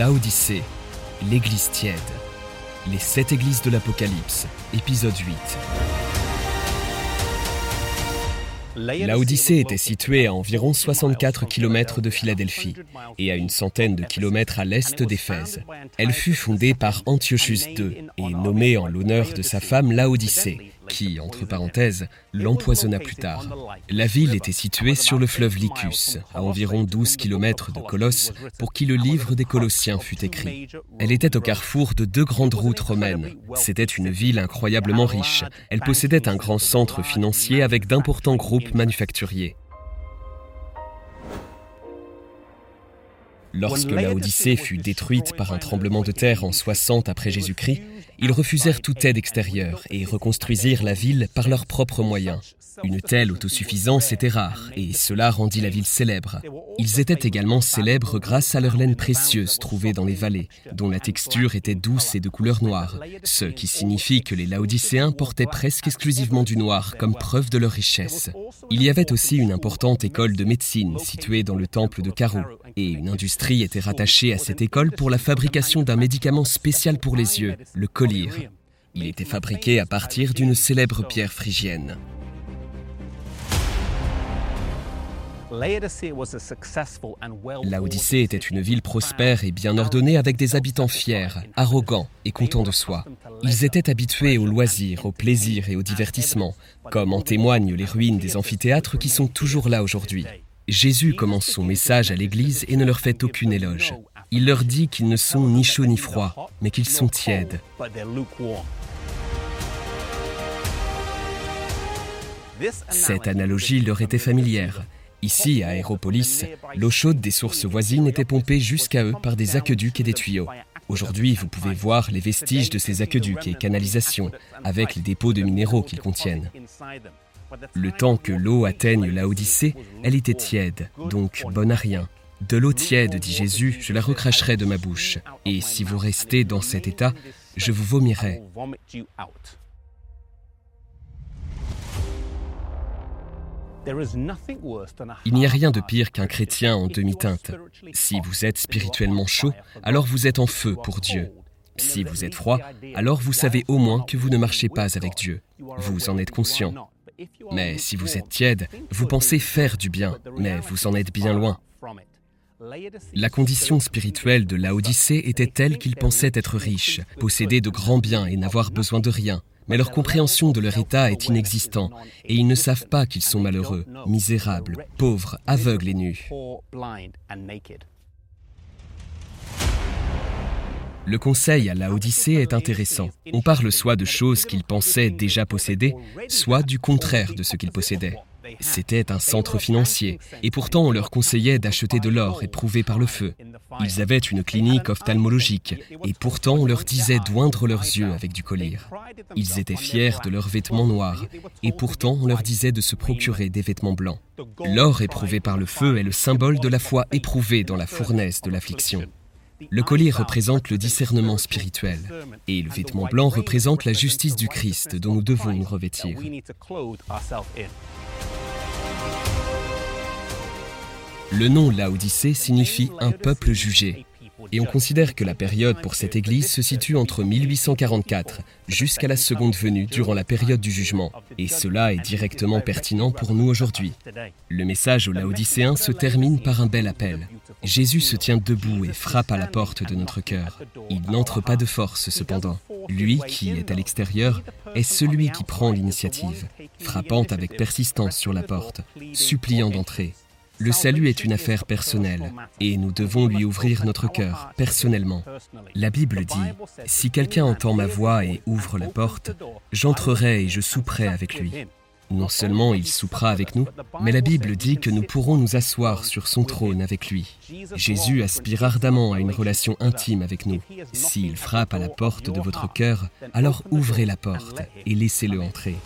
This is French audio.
Laodicée, l'église tiède. Les sept églises de l'Apocalypse, épisode 8. Laodicée était située à environ 64 km de Philadelphie et à une centaine de kilomètres à l'est d'Éphèse. Elle fut fondée par Antiochus II et nommée en l'honneur de sa femme Laodicée, qui, entre parenthèses, l'empoisonna plus tard. La ville était située sur le fleuve Lycus, à environ 12 km de Colosse, pour qui le livre des Colossiens fut écrit. Elle était au carrefour de deux grandes routes romaines. C'était une ville incroyablement riche. Elle possédait un grand centre financier avec d'importants groupes manufacturiers. Lorsque la Odyssée fut détruite par un tremblement de terre en 60 après Jésus-Christ, ils refusèrent toute aide extérieure et reconstruisirent la ville par leurs propres moyens. Une telle autosuffisance était rare et cela rendit la ville célèbre. Ils étaient également célèbres grâce à leur laine précieuse trouvée dans les vallées, dont la texture était douce et de couleur noire, ce qui signifie que les Laodicéens portaient presque exclusivement du noir comme preuve de leur richesse. Il y avait aussi une importante école de médecine située dans le temple de Caro, et une industrie était rattachée à cette école pour la fabrication d'un médicament spécial pour les yeux, le Il était fabriqué à partir d'une célèbre pierre phrygienne. Laodicée était une ville prospère et bien ordonnée avec des habitants fiers, arrogants et contents de soi. Ils étaient habitués aux loisirs, aux plaisirs et aux divertissements, comme en témoignent les ruines des amphithéâtres qui sont toujours là aujourd'hui. Jésus commence son message à l'Église et ne leur fait aucune éloge. Il leur dit qu'ils ne sont ni chauds ni froids, mais qu'ils sont tièdes. Cette analogie leur était familière. Ici, à Aéropolis, l'eau chaude des sources voisines était pompée jusqu'à eux par des aqueducs et des tuyaux. Aujourd'hui, vous pouvez voir les vestiges de ces aqueducs et canalisations, avec les dépôts de minéraux qu'ils contiennent. Le temps que l'eau atteigne la Odyssée, elle était tiède, donc bonne à rien. De l'eau tiède, dit Jésus, je la recracherai de ma bouche, et si vous restez dans cet état, je vous vomirai. Il n'y a rien de pire qu'un chrétien en demi-teinte. Si vous êtes spirituellement chaud, alors vous êtes en feu pour Dieu. Si vous êtes froid, alors vous savez au moins que vous ne marchez pas avec Dieu. Vous en êtes conscient. Mais si vous êtes tiède, vous pensez faire du bien, mais vous en êtes bien loin. La condition spirituelle de Laodicée était telle qu'ils pensaient être riches, posséder de grands biens et n'avoir besoin de rien mais leur compréhension de leur état est inexistant et ils ne savent pas qu'ils sont malheureux, misérables, pauvres, aveugles et nus. Le conseil à la est intéressant. On parle soit de choses qu'ils pensaient déjà posséder, soit du contraire de ce qu'ils possédaient. C'était un centre financier, et pourtant on leur conseillait d'acheter de l'or éprouvé par le feu. Ils avaient une clinique ophtalmologique, et pourtant on leur disait d'oindre leurs yeux avec du collier. Ils étaient fiers de leurs vêtements noirs, et pourtant on leur disait de se procurer des vêtements blancs. L'or éprouvé par le feu est le symbole de la foi éprouvée dans la fournaise de l'affliction. Le collier représente le discernement spirituel et le vêtement blanc représente la justice du Christ dont nous devons nous revêtir. Le nom Laodicée signifie un peuple jugé. Et on considère que la période pour cette église se situe entre 1844 jusqu'à la seconde venue durant la période du jugement. Et cela est directement pertinent pour nous aujourd'hui. Le message aux Laodicéens se termine par un bel appel. Jésus se tient debout et frappe à la porte de notre cœur. Il n'entre pas de force cependant. Lui qui est à l'extérieur est celui qui prend l'initiative, frappant avec persistance sur la porte, suppliant d'entrer. Le salut est une affaire personnelle et nous devons lui ouvrir notre cœur personnellement. La Bible dit, Si quelqu'un entend ma voix et ouvre la porte, j'entrerai et je souperai avec lui. Non seulement il soupera avec nous, mais la Bible dit que nous pourrons nous asseoir sur son trône avec lui. Jésus aspire ardemment à une relation intime avec nous. S'il frappe à la porte de votre cœur, alors ouvrez la porte et laissez-le entrer.